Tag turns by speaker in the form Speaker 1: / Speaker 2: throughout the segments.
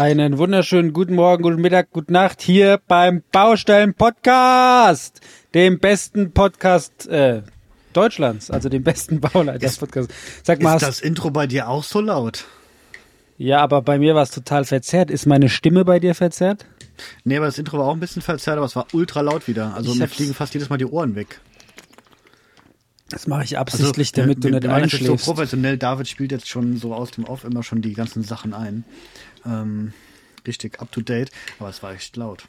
Speaker 1: Einen wunderschönen guten Morgen, guten Mittag, gute Nacht hier beim Baustellen Podcast, dem besten Podcast äh, Deutschlands, also dem besten Bauleiter-Podcast. Sag mal,
Speaker 2: Ist das Intro bei dir auch so laut?
Speaker 1: ja, aber bei mir war es total verzerrt. Ist meine Stimme bei dir verzerrt?
Speaker 2: Nee, aber das Intro war auch ein bisschen verzerrt, aber es war ultra laut wieder. Also
Speaker 1: Ich
Speaker 2: mir fliegen fast jedes Mal die Ohren weg.
Speaker 1: Das mache ich
Speaker 2: Also,
Speaker 1: absichtlich, damit du
Speaker 2: wir,
Speaker 1: nicht
Speaker 2: machen das jetzt so
Speaker 1: einschläfst.
Speaker 2: professionell. David spielt jetzt schon so aus dem Off immer schon die ganzen Sachen ein. Ähm, richtig up to date, aber es war echt laut.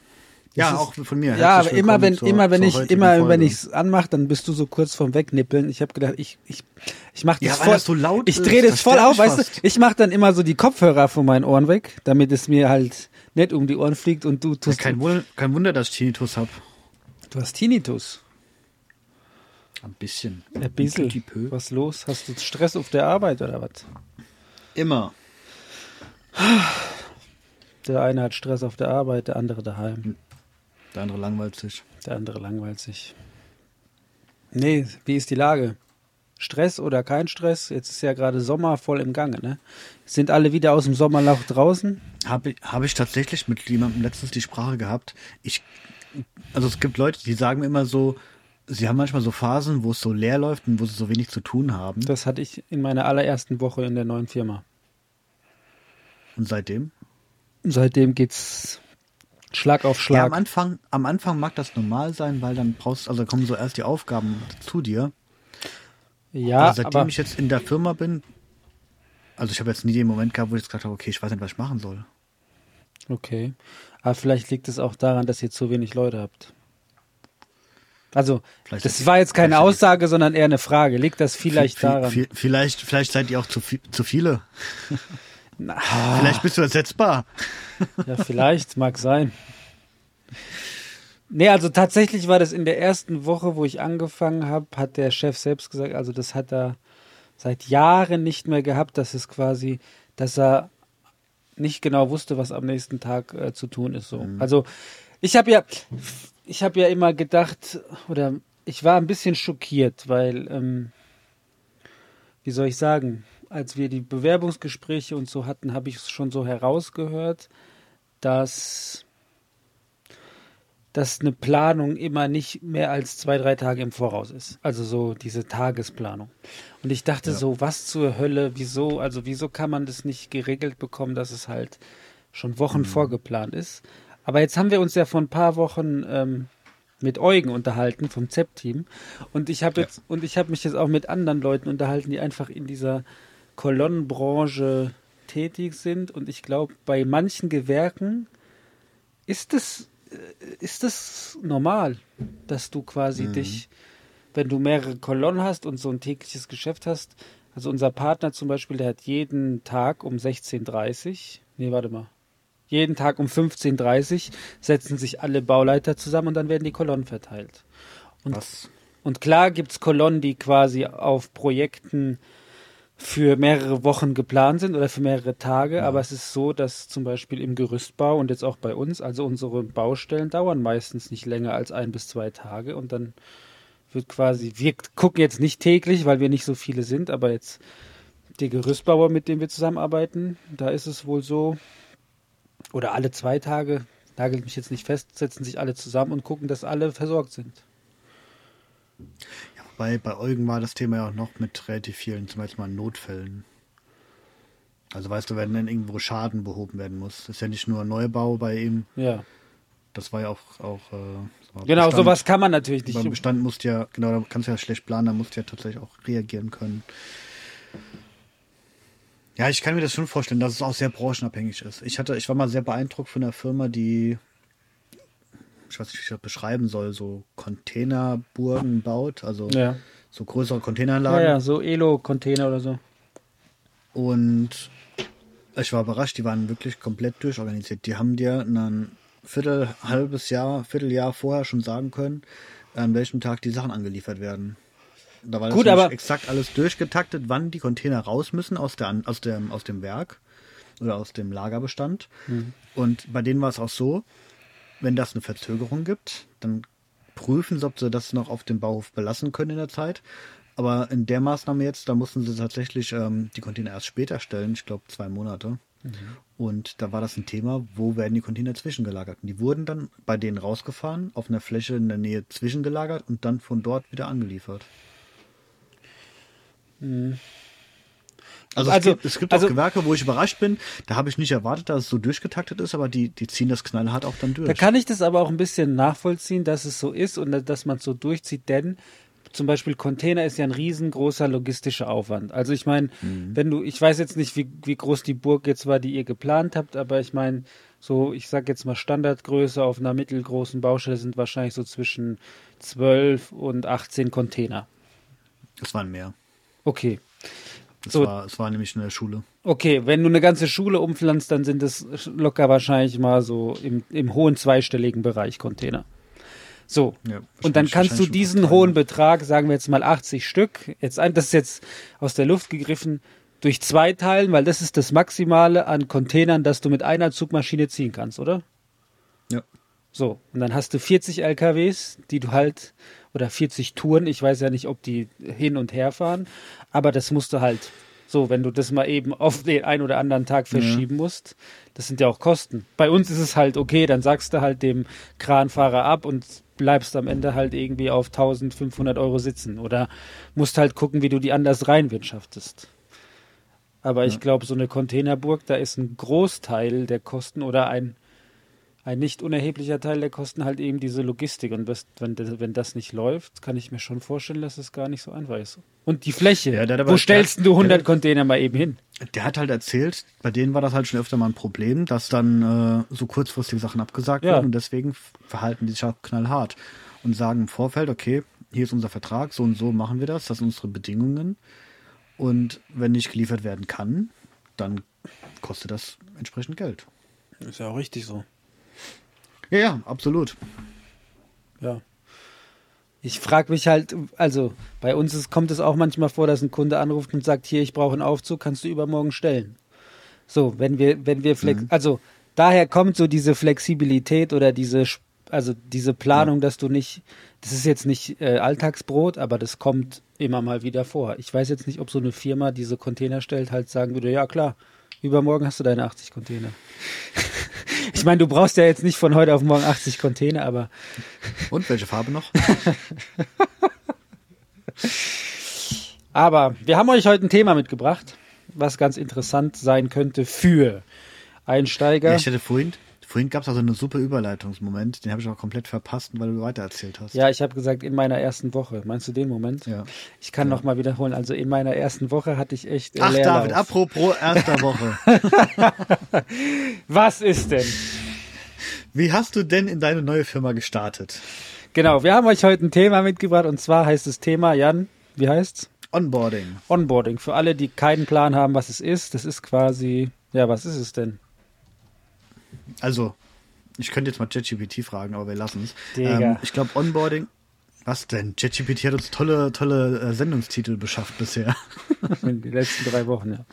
Speaker 2: Ja,
Speaker 1: ist-
Speaker 2: auch von mir.
Speaker 1: Ja, aber immer wenn
Speaker 2: zur-
Speaker 1: immer wenn ich immer wenn
Speaker 2: Folge.
Speaker 1: ich's anmache, dann bist du so kurz vorm Wegnippeln. Ich habe gedacht, ich ich ich mach das
Speaker 2: Ja,
Speaker 1: voll
Speaker 2: das so laut
Speaker 1: Ich drehe das
Speaker 2: das
Speaker 1: voll auf, weißt du? Ich mache dann immer so die Kopfhörer von meinen Ohren weg, damit es mir halt nicht um die Ohren fliegt und du
Speaker 2: Ja,
Speaker 1: tust
Speaker 2: kein, Wunder, kein Wunder, dass ich Tinnitus hab.
Speaker 1: du hast Tinnitus.
Speaker 2: Ein bisschen.
Speaker 1: Ein bisschen.
Speaker 2: petit peu.
Speaker 1: Was los? Hast du Stress auf der Arbeit oder was?
Speaker 2: Immer.
Speaker 1: Der eine hat Stress auf der Arbeit, der andere daheim.
Speaker 2: Der andere langweilt sich.
Speaker 1: Der andere langweilt sich. Nee, wie ist die Lage? Stress oder kein Stress? Jetzt ist ja gerade Sommer voll im Gange, ne? Sind alle wieder aus dem Sommerloch draußen?
Speaker 2: Habe hab ich tatsächlich mit jemandem letztens die Sprache gehabt. Ich, also es gibt Leute, die sagen mir immer so, sie haben manchmal so Phasen, wo es so leer läuft und wo sie so wenig zu tun haben.
Speaker 1: Das hatte ich in meiner allerersten Woche in der neuen Firma.
Speaker 2: Und seitdem?
Speaker 1: Seitdem geht's Schlag auf
Speaker 2: Ja,
Speaker 1: Schlag.
Speaker 2: am Anfang, am Anfang mag das normal sein, weil dann brauchst, also kommen so erst die Aufgaben zu dir.
Speaker 1: Ja,
Speaker 2: aber seitdem
Speaker 1: aber
Speaker 2: ich jetzt in der Firma bin, also ich habe jetzt nie den Moment gehabt, wo ich jetzt gesagt habe, okay, ich weiß nicht, was ich machen soll.
Speaker 1: okay. Aber vielleicht liegt es auch daran, dass ihr zu wenig Leute habt. Also,
Speaker 2: Vielleicht
Speaker 1: das war jetzt keine Aussage, sondern eher eine Frage. Liegt das vielleicht
Speaker 2: Vi- vi-
Speaker 1: daran?
Speaker 2: vi- Vielleicht, vielleicht seid ihr auch zu, zu viele.
Speaker 1: Na,
Speaker 2: Vielleicht bist du ersetzbar.
Speaker 1: Ja, vielleicht, mag sein. Nee, also tatsächlich war das in der ersten Woche, wo ich angefangen habe, hat der Chef selbst gesagt, also das hat er seit Jahren nicht mehr gehabt, dass es quasi, dass er nicht genau wusste, was am nächsten Tag äh, zu tun ist. So. Also ich habe ja, ich habe ja immer gedacht, oder ich war ein bisschen schockiert, weil, ähm, wie soll ich sagen, als wir die Bewerbungsgespräche und so hatten, habe ich es schon so herausgehört, dass, dass eine Planung immer nicht mehr als zwei, drei Tage im Voraus ist. Also so diese Tagesplanung. Und ich dachte so, was zur Hölle, wieso, also wieso kann man das nicht geregelt bekommen, dass es halt schon Wochen vorgeplant ist. Aber jetzt haben wir uns ja vor ein paar Wochen ähm, mit Eugen unterhalten vom ZEP-Team und ich habe jetzt und ich habe mich jetzt auch mit anderen Leuten unterhalten, die einfach in dieser Kolonnenbranche tätig sind und ich glaube, bei manchen Gewerken ist es äh, ist es normal, dass du quasi dich, wenn du mehrere Kolonnen hast und so ein tägliches Geschäft hast, also unser Partner zum Beispiel, der hat jeden Tag um 16.30 Uhr, nee, warte mal, jeden Tag um 15.30 Uhr setzen sich alle Bauleiter zusammen und dann werden die Kolonnen verteilt. Und,
Speaker 2: Was?
Speaker 1: und klar gibt es Kolonnen, die quasi auf Projekten für mehrere Wochen geplant sind oder für mehrere Tage, aber es ist so, dass zum Beispiel im Gerüstbau und jetzt auch bei uns, also unsere Baustellen dauern meistens nicht länger als ein bis zwei Tage und dann wird quasi, wir gucken jetzt nicht täglich, weil wir nicht so viele sind, aber jetzt die Gerüstbauer, mit denen wir zusammenarbeiten, da ist es wohl so, oder alle zwei Tage, nagelt mich jetzt nicht fest, setzen sich alle zusammen und gucken, dass alle versorgt sind.
Speaker 2: Bei, bei Eugen war das Thema ja auch noch mit relativ vielen, zum Beispiel mal Notfällen. Also weißt du, wenn dann irgendwo Schaden behoben werden muss. Das ist ja nicht nur Neubau bei ihm,
Speaker 1: Ja.
Speaker 2: das war ja auch. auch äh,
Speaker 1: Genau,
Speaker 2: Bestand.
Speaker 1: sowas kann man natürlich nicht.
Speaker 2: Beim Bestand musst ja, genau, da kannst du ja schlecht planen, da musst du ja tatsächlich auch reagieren können. Ja, ich kann mir das schon vorstellen, dass es auch sehr branchenabhängig ist. Ich hatte, ich war mal sehr beeindruckt von einer Firma, die, ich weiß nicht, wie ich das beschreiben soll, so Containerburgen baut, also
Speaker 1: Ja.
Speaker 2: so größere
Speaker 1: Ja,
Speaker 2: Containeranlagen.
Speaker 1: ja, so Elo-Container oder so.
Speaker 2: Und Ich war überrascht, die waren wirklich komplett durchorganisiert. Die haben dir ein Viertel, halbes Jahr, Vierteljahr vorher schon sagen können, an welchem Tag die Sachen angeliefert werden. Da war das
Speaker 1: Gut,
Speaker 2: nämlich
Speaker 1: aber-
Speaker 2: exakt alles durchgetaktet, wann die Container raus müssen aus, der, aus, dem, aus dem Werk oder aus dem Lagerbestand.
Speaker 1: Mhm.
Speaker 2: Und bei denen war es auch so, wenn das eine Verzögerung gibt, dann prüfen sie, ob sie das noch auf dem Bauhof belassen können in der Zeit. Aber in der Maßnahme jetzt, da mussten sie tatsächlich ähm, die Container erst später stellen, ich glaube zwei Monate. Und da war das ein Thema, wo werden die Container zwischengelagert? Und die wurden dann bei denen rausgefahren, auf einer Fläche in der Nähe zwischengelagert und dann von dort wieder angeliefert. Also,
Speaker 1: Also-
Speaker 2: es gibt, es gibt
Speaker 1: also-
Speaker 2: auch Gewerke, wo ich überrascht bin. Da habe ich nicht erwartet, dass es so durchgetaktet ist, aber die, die ziehen das knallhart auch dann durch.
Speaker 1: Da kann ich das aber auch ein bisschen nachvollziehen, dass es so ist und dass man es so durchzieht, denn zum Beispiel Container ist ja ein riesengroßer logistischer Aufwand. Also ich meine, wenn du, ich weiß jetzt nicht, wie, wie groß die Burg jetzt war, die ihr geplant habt, aber ich meine, so, ich sag jetzt mal Standardgröße auf einer mittelgroßen Baustelle sind wahrscheinlich so zwischen 12 und 18 Container.
Speaker 2: Es waren mehr.
Speaker 1: Okay.
Speaker 2: Es,
Speaker 1: So.
Speaker 2: war, es war nämlich in der Schule.
Speaker 1: Okay, wenn du eine ganze Schule umpflanzt, dann sind es locker wahrscheinlich mal so im, im hohen zweistelligen Bereich Container. So.
Speaker 2: Ja,
Speaker 1: und dann kannst du diesen hohen Betrag, sagen wir jetzt mal 80 Stück, jetzt ein, das ist jetzt aus der Luft gegriffen, durch zwei teilen, weil das ist das Maximale an Containern, das du mit einer Zugmaschine ziehen kannst, oder?
Speaker 2: Ja.
Speaker 1: So, und dann hast du 40 LKWs, die du halt, oder 40 Touren, ich weiß ja nicht, ob die hin und her fahren, aber das musst du halt, so, wenn du das mal eben auf den einen oder anderen Tag verschieben musst, das sind ja auch Kosten. Bei uns ist es halt okay, dann sagst du halt dem Kranfahrer ab und bleibst am Ende halt irgendwie auf 1500 Euro sitzen oder musst halt gucken, wie du die anders reinwirtschaftest. Aber ich glaube, so eine Containerburg, da ist ein Großteil der Kosten oder ein, ein nicht unerheblicher Teil der Kosten halt eben diese Logistik. Und das, wenn, das- wenn das nicht läuft, kann ich mir schon vorstellen, dass es gar nicht so einfach ist. Und die Fläche,
Speaker 2: Ja,
Speaker 1: wo stellst
Speaker 2: der-
Speaker 1: du 100
Speaker 2: der-
Speaker 1: Container mal eben hin?
Speaker 2: Der hat halt erzählt, bei denen war das halt schon öfter mal ein Problem, dass dann äh, so kurzfristige Sachen abgesagt
Speaker 1: Ja.
Speaker 2: werden und deswegen verhalten die sich auch knallhart und sagen im Vorfeld, okay, hier ist unser Vertrag, so und so machen wir das, das sind unsere Bedingungen und wenn nicht geliefert werden kann, dann kostet das entsprechend Geld.
Speaker 1: Ist ja auch richtig so.
Speaker 2: Ja, ja, absolut.
Speaker 1: Ja. Ich frage mich halt, also bei uns ist, kommt es auch manchmal vor, dass ein Kunde anruft und sagt, hier, ich brauche einen Aufzug, kannst du übermorgen stellen. So, wenn wir, wenn wir flex, also daher kommt so diese Flexibilität oder diese, also diese Planung, dass du nicht, das ist jetzt nicht äh, Alltagsbrot, aber das kommt immer mal wieder vor. Ich weiß jetzt nicht, ob so eine Firma diese Container stellt, halt sagen würde, ja klar, übermorgen hast du deine 80 Container. ich meine, du brauchst ja jetzt nicht von heute auf morgen 80 Container, aber
Speaker 2: Und welche Farbe noch?
Speaker 1: Aber wir haben euch heute ein Thema mitgebracht, was ganz interessant sein könnte für Einsteiger.
Speaker 2: Ja, ich hatte vorhin, vorhin gab es also einen super Überleitungsmoment, den habe ich auch komplett verpasst, weil du weitererzählt hast.
Speaker 1: Ja, ich habe gesagt, in meiner ersten Woche. Meinst du den Moment?
Speaker 2: Ja.
Speaker 1: Ich kann noch mal wiederholen. Also in meiner ersten Woche hatte ich echt
Speaker 2: Ach,
Speaker 1: Leerlauf.
Speaker 2: David, apropos erster Woche.
Speaker 1: Was ist denn?
Speaker 2: Wie hast du denn in deine neue Firma gestartet?
Speaker 1: Genau, wir haben euch heute ein Thema mitgebracht und zwar heißt das Thema, Jan, wie heißt's?
Speaker 2: Onboarding.
Speaker 1: Onboarding. Für alle, die keinen Plan haben, was es ist, das ist quasi, ja, was ist es denn?
Speaker 2: Also, ich könnte jetzt mal ChatGPT fragen, aber wir lassen es. Ähm, ich glaube, Onboarding. Was denn? ChatGPT hat uns tolle, tolle äh, Sendungstitel beschafft bisher.
Speaker 1: In den letzten drei Wochen, ja.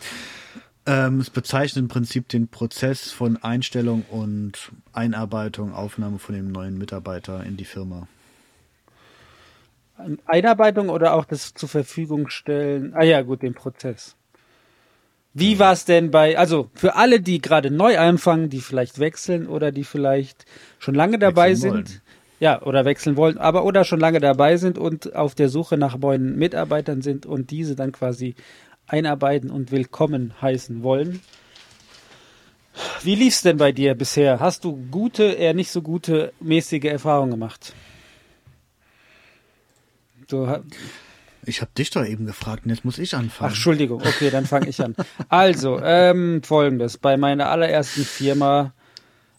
Speaker 2: Ähm, es bezeichnet im Prinzip den Prozess von Einstellung und Einarbeitung, Aufnahme von dem neuen Mitarbeiter in die Firma.
Speaker 1: Einarbeitung oder auch das zur Verfügung stellen? Ah ja, gut, den Prozess. Wie war es denn bei, also für alle, die gerade neu anfangen, die vielleicht wechseln oder die vielleicht schon lange dabei
Speaker 2: Wechseln
Speaker 1: sind,
Speaker 2: wollen.
Speaker 1: ja, oder wechseln wollen, aber oder schon lange dabei sind und auf der Suche nach neuen Mitarbeitern sind und diese dann quasi einarbeiten und willkommen heißen wollen. Wie lief's denn bei dir bisher? Hast du gute, eher nicht so gute, mäßige Erfahrungen gemacht? Du,
Speaker 2: Ich habe dich doch eben gefragt und jetzt muss ich
Speaker 1: Ach,
Speaker 2: anfangen.
Speaker 1: Entschuldigung, okay, dann fange ich an. Also, ähm, folgendes. Bei meiner allerersten Firma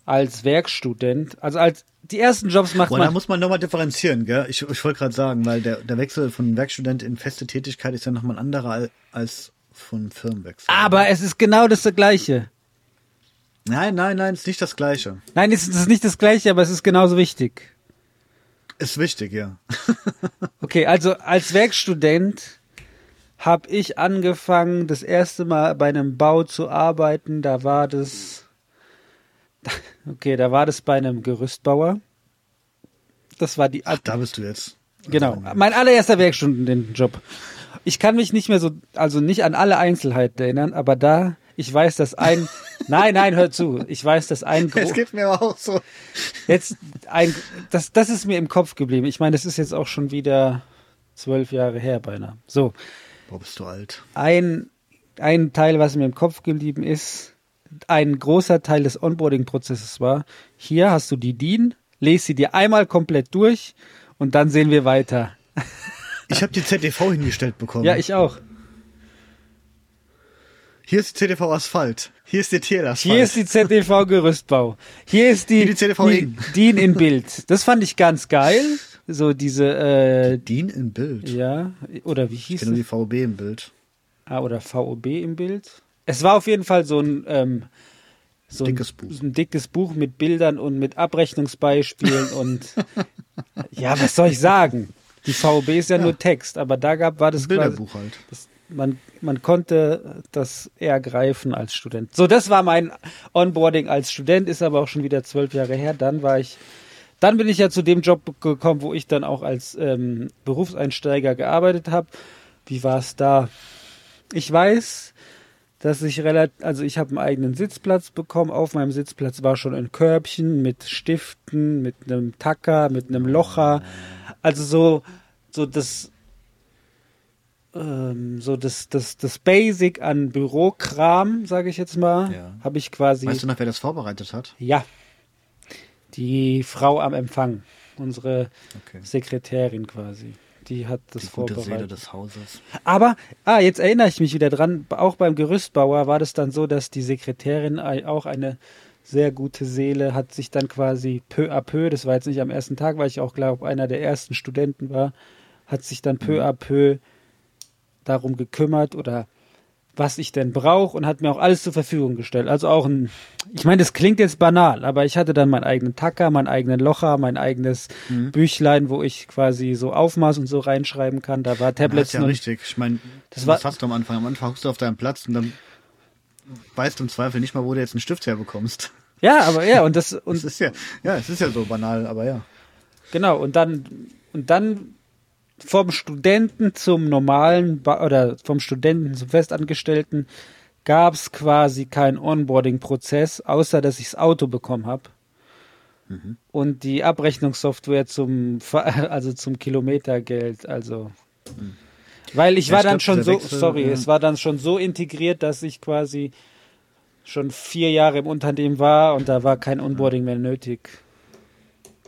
Speaker 1: als Werkstudent, also als die ersten Jobs macht
Speaker 2: Boah, da
Speaker 1: man.
Speaker 2: muss man nochmal differenzieren, gell? Ich, ich wollte gerade sagen, weil der, der Wechsel von Werkstudent in feste Tätigkeit ist ja nochmal ein anderer al- als von Firmenwechsel.
Speaker 1: Aber es ist genau das Gleiche.
Speaker 2: Nein, nein, nein, ist nicht das Gleiche.
Speaker 1: Nein, es ist nicht das gleiche, aber es ist genauso wichtig.
Speaker 2: Ist wichtig, ja.
Speaker 1: Okay, also als Werkstudent habe ich angefangen, das erste Mal bei einem Bau zu arbeiten. Da war das, okay, da war das bei einem Gerüstbauer. Das war die,
Speaker 2: Ach, da bist du jetzt.
Speaker 1: genau, mein allererster Werkstudentenjob. Ich kann mich nicht mehr so, also nicht an alle Einzelheiten erinnern, aber da, ich weiß, dass ein, nein, nein, hör zu, ich weiß, dass ein,
Speaker 2: Es geht mir auch so.
Speaker 1: jetzt ein, das, das ist mir im Kopf geblieben. Ich meine, das ist jetzt auch schon wieder zwölf Jahre her beinahe. So,
Speaker 2: Boah, bist du alt.
Speaker 1: ein, ein Teil, was mir im Kopf geblieben ist, ein großer Teil des Onboarding-Prozesses war, hier hast du die DIN, lese sie dir einmal komplett durch und dann sehen wir weiter.
Speaker 2: Ich habe die ZDV hingestellt bekommen.
Speaker 1: Ja, ich auch.
Speaker 2: Hier ist die ZDV Asphalt. Hier ist die TL Asphalt.
Speaker 1: Hier ist die ZDV Gerüstbau. Hier ist die,
Speaker 2: Hier die ZDV
Speaker 1: die
Speaker 2: in.
Speaker 1: DIN in Bild. Das fand ich ganz geil. So diese, äh,
Speaker 2: DIN im Bild.
Speaker 1: ja, oder wie
Speaker 2: Ich
Speaker 1: hieß
Speaker 2: kenne nur
Speaker 1: es?
Speaker 2: die VB im Bild.
Speaker 1: Ah, oder VOB im Bild. Es war auf jeden Fall so ein, ähm, so
Speaker 2: Dickes
Speaker 1: ein,
Speaker 2: Buch.
Speaker 1: ein dickes Buch mit Bildern und mit Abrechnungsbeispielen und ja, was soll ich sagen? Die VOB ist ja, nur Text, aber da gab war das quasi,
Speaker 2: Bilderbuch halt.
Speaker 1: das, man, man konnte das eher greifen als Student. So, das war mein Onboarding als Student, ist aber auch schon wieder zwölf Jahre her. Dann war ich, dann bin ich ja zu dem Job gekommen, wo ich dann auch als ähm, Berufseinsteiger gearbeitet habe. Wie war es da? Ich weiß, dass ich relativ, also ich habe einen eigenen Sitzplatz bekommen. Auf meinem Sitzplatz war schon ein Körbchen mit Stiften, mit einem Tacker, mit einem Locher. Also so, so das, ähm, so das, das, das Basic an Bürokram, sage ich jetzt mal,
Speaker 2: Ja.
Speaker 1: habe ich quasi.
Speaker 2: Weißt du noch, wer das vorbereitet hat?
Speaker 1: Ja. Die Frau am Empfang, unsere
Speaker 2: Okay.
Speaker 1: Sekretärin quasi. Die hat das
Speaker 2: Die gute Seele
Speaker 1: vorbereitet.
Speaker 2: des Hauses.
Speaker 1: Aber, ah, jetzt erinnere ich mich wieder dran, auch beim Gerüstbauer war das dann so, dass die Sekretärin auch eine sehr gute Seele hat sich dann quasi peu à peu, das war jetzt nicht am ersten Tag, weil ich auch glaube, einer der ersten Studenten war, hat sich dann peu à peu darum gekümmert oder was ich denn brauche und hat mir auch alles zur Verfügung gestellt. Also auch ein, ich meine, das klingt jetzt banal, aber ich hatte dann meinen eigenen Tacker, meinen eigenen Locher, mein eigenes Büchlein, wo ich quasi so Aufmaß und so reinschreiben kann. Da war
Speaker 2: Das
Speaker 1: Tablets
Speaker 2: ist ja richtig. Ich meine,
Speaker 1: Das
Speaker 2: das
Speaker 1: war-
Speaker 2: du am Anfang? Am Anfang hockst du auf deinem Platz und dann weißt du im Zweifel nicht mal, wo du jetzt einen Stift herbekommst.
Speaker 1: Ja, aber ja, und das,
Speaker 2: Das
Speaker 1: und
Speaker 2: ist ja, ja, es ist ja so banal, aber ja.
Speaker 1: genau, und dann, und dann vom Studenten zum normalen, Ba- oder vom Studenten zum Festangestellten gab es quasi keinen Onboarding-Prozess, außer dass ich das Auto bekommen habe. Und die Abrechnungssoftware zum, also zum Kilometergeld, also. Weil ich
Speaker 2: Ja,
Speaker 1: war
Speaker 2: ich
Speaker 1: dann
Speaker 2: glaub,
Speaker 1: schon so,
Speaker 2: Wechsel,
Speaker 1: sorry,
Speaker 2: ja.
Speaker 1: es war dann schon so integriert, dass ich quasi schon vier Jahre im Unternehmen war und da war kein Onboarding mehr nötig.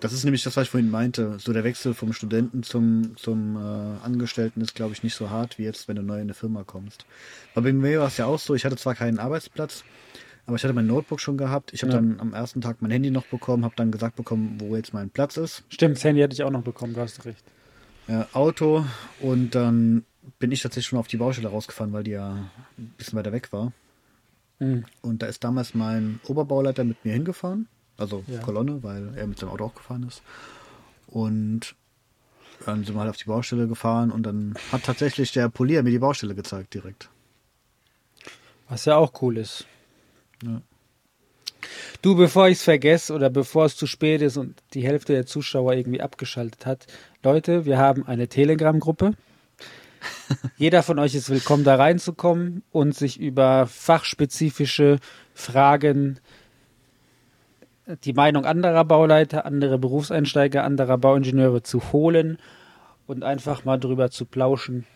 Speaker 2: Das ist nämlich das, was ich vorhin meinte. So der Wechsel vom Studenten zum, zum äh, Angestellten ist, glaube ich, nicht so hart wie jetzt, wenn du neu in eine Firma kommst. Aber bei mir war es ja auch so, ich hatte zwar keinen Arbeitsplatz, aber ich hatte mein Notebook schon gehabt. Ich habe
Speaker 1: Ja.
Speaker 2: dann am ersten Tag mein Handy noch bekommen, habe dann gesagt bekommen, wo jetzt mein Platz ist.
Speaker 1: Stimmt, das Handy hatte ich auch noch bekommen, du hast recht.
Speaker 2: äh, Auto und dann bin ich tatsächlich schon auf die Baustelle rausgefahren, weil die ja ein bisschen weiter weg war.
Speaker 1: Mhm.
Speaker 2: Und da ist damals mein Oberbauleiter mit mir hingefahren, also
Speaker 1: Ja.
Speaker 2: Kolonne, weil er mit seinem Auto auch gefahren ist. Und dann sind wir halt auf die Baustelle gefahren und dann hat tatsächlich der Polier mir die Baustelle gezeigt direkt.
Speaker 1: Was ja auch cool ist.
Speaker 2: Ja.
Speaker 1: Du, bevor ich es vergesse oder bevor es zu spät ist und die Hälfte der Zuschauer irgendwie abgeschaltet hat, Leute, wir haben eine Telegram-Gruppe. Jeder von euch ist willkommen, da reinzukommen und sich über fachspezifische Fragen, die Meinung anderer Bauleiter, andere Berufseinsteiger, anderer Bauingenieure zu holen und einfach mal drüber zu plauschen,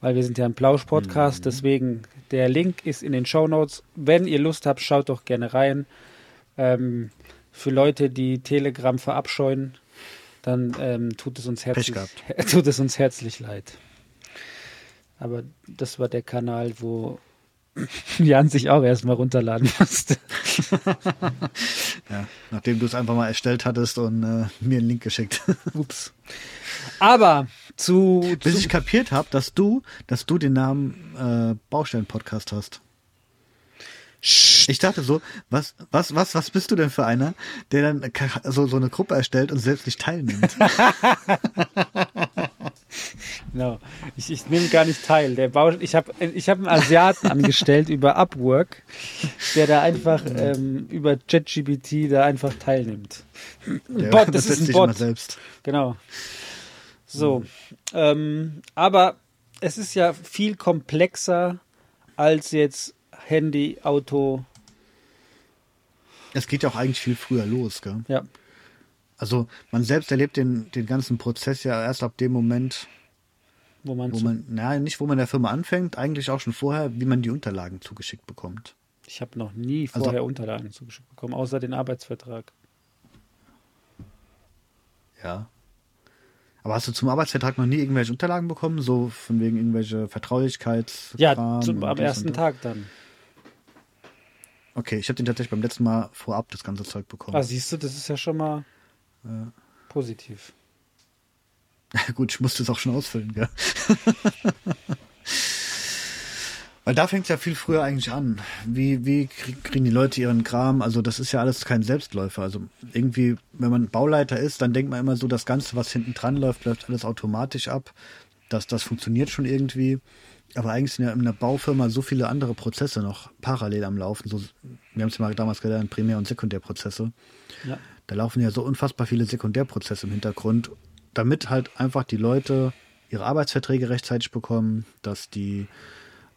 Speaker 1: weil wir sind ja ein Plausch-Podcast, deswegen der Link ist in den Show Notes. Wenn ihr Lust habt, schaut doch gerne rein. Ähm, für Leute, die Telegram verabscheuen, dann ähm, tut es uns herzlich, tut es uns herzlich leid. Aber das war der Kanal, wo Jan sich auch erstmal runterladen musste.
Speaker 2: Ja, nachdem du es einfach mal erstellt hattest und äh, mir einen Link geschickt.
Speaker 1: Ups. Aber zu,
Speaker 2: Bis
Speaker 1: zu
Speaker 2: ich kapiert habe, dass du, dass du den Namen äh, Baustellen-Podcast hast.
Speaker 1: Sch
Speaker 2: Ich dachte so, was, was, was, was bist du denn für einer, der dann so, so eine Gruppe erstellt und selbst nicht teilnimmt?
Speaker 1: Genau. Ich, ich nehme gar nicht teil. Der Bau, ich habe ich hab einen Asiaten angestellt über Upwork, der da einfach ähm, über ChatGPT da einfach teilnimmt.
Speaker 2: Der
Speaker 1: Bot, das ist
Speaker 2: setzt
Speaker 1: ein Bot.
Speaker 2: selbst.
Speaker 1: Genau. So. Ähm, aber es ist ja viel komplexer als jetzt Handy, Auto.
Speaker 2: Es geht ja auch eigentlich viel früher los, gell?
Speaker 1: Ja.
Speaker 2: Also man selbst erlebt den, den ganzen Prozess ja erst ab dem Moment,
Speaker 1: Wo man,
Speaker 2: wo man, naja, nicht wo man der Firma anfängt, eigentlich auch schon vorher, wie man die Unterlagen zugeschickt bekommt.
Speaker 1: ich habe noch nie
Speaker 2: Also-
Speaker 1: vorher Unterlagen zugeschickt bekommen, außer den Arbeitsvertrag.
Speaker 2: Ja. Aber hast du zum Arbeitsvertrag noch nie irgendwelche Unterlagen bekommen? So von wegen irgendwelche Vertraulichkeits.
Speaker 1: Ja, zum, am ersten? Tag dann.
Speaker 2: Okay, ich habe den tatsächlich beim letzten Mal vorab das ganze Zeug bekommen.
Speaker 1: Ah, siehst du, das ist ja schon mal positiv.
Speaker 2: Gut, ich musste es auch schon ausfüllen, gell? Weil da fängt es ja viel früher eigentlich an. Wie, wie krieg- kriegen die Leute ihren Kram? Also das ist ja alles kein Selbstläufer. Also irgendwie, wenn man Bauleiter ist, dann denkt man immer so, das Ganze, was hinten dran läuft, läuft alles automatisch ab. Das, das funktioniert schon irgendwie. Aber eigentlich sind ja in einer Baufirma so viele andere Prozesse noch parallel am Laufen. So, wir haben es ja mal damals gelernt, Primär- und Sekundärprozesse.
Speaker 1: Ja.
Speaker 2: Da laufen ja so unfassbar viele Sekundärprozesse im Hintergrund, damit halt einfach die Leute ihre Arbeitsverträge rechtzeitig bekommen, dass die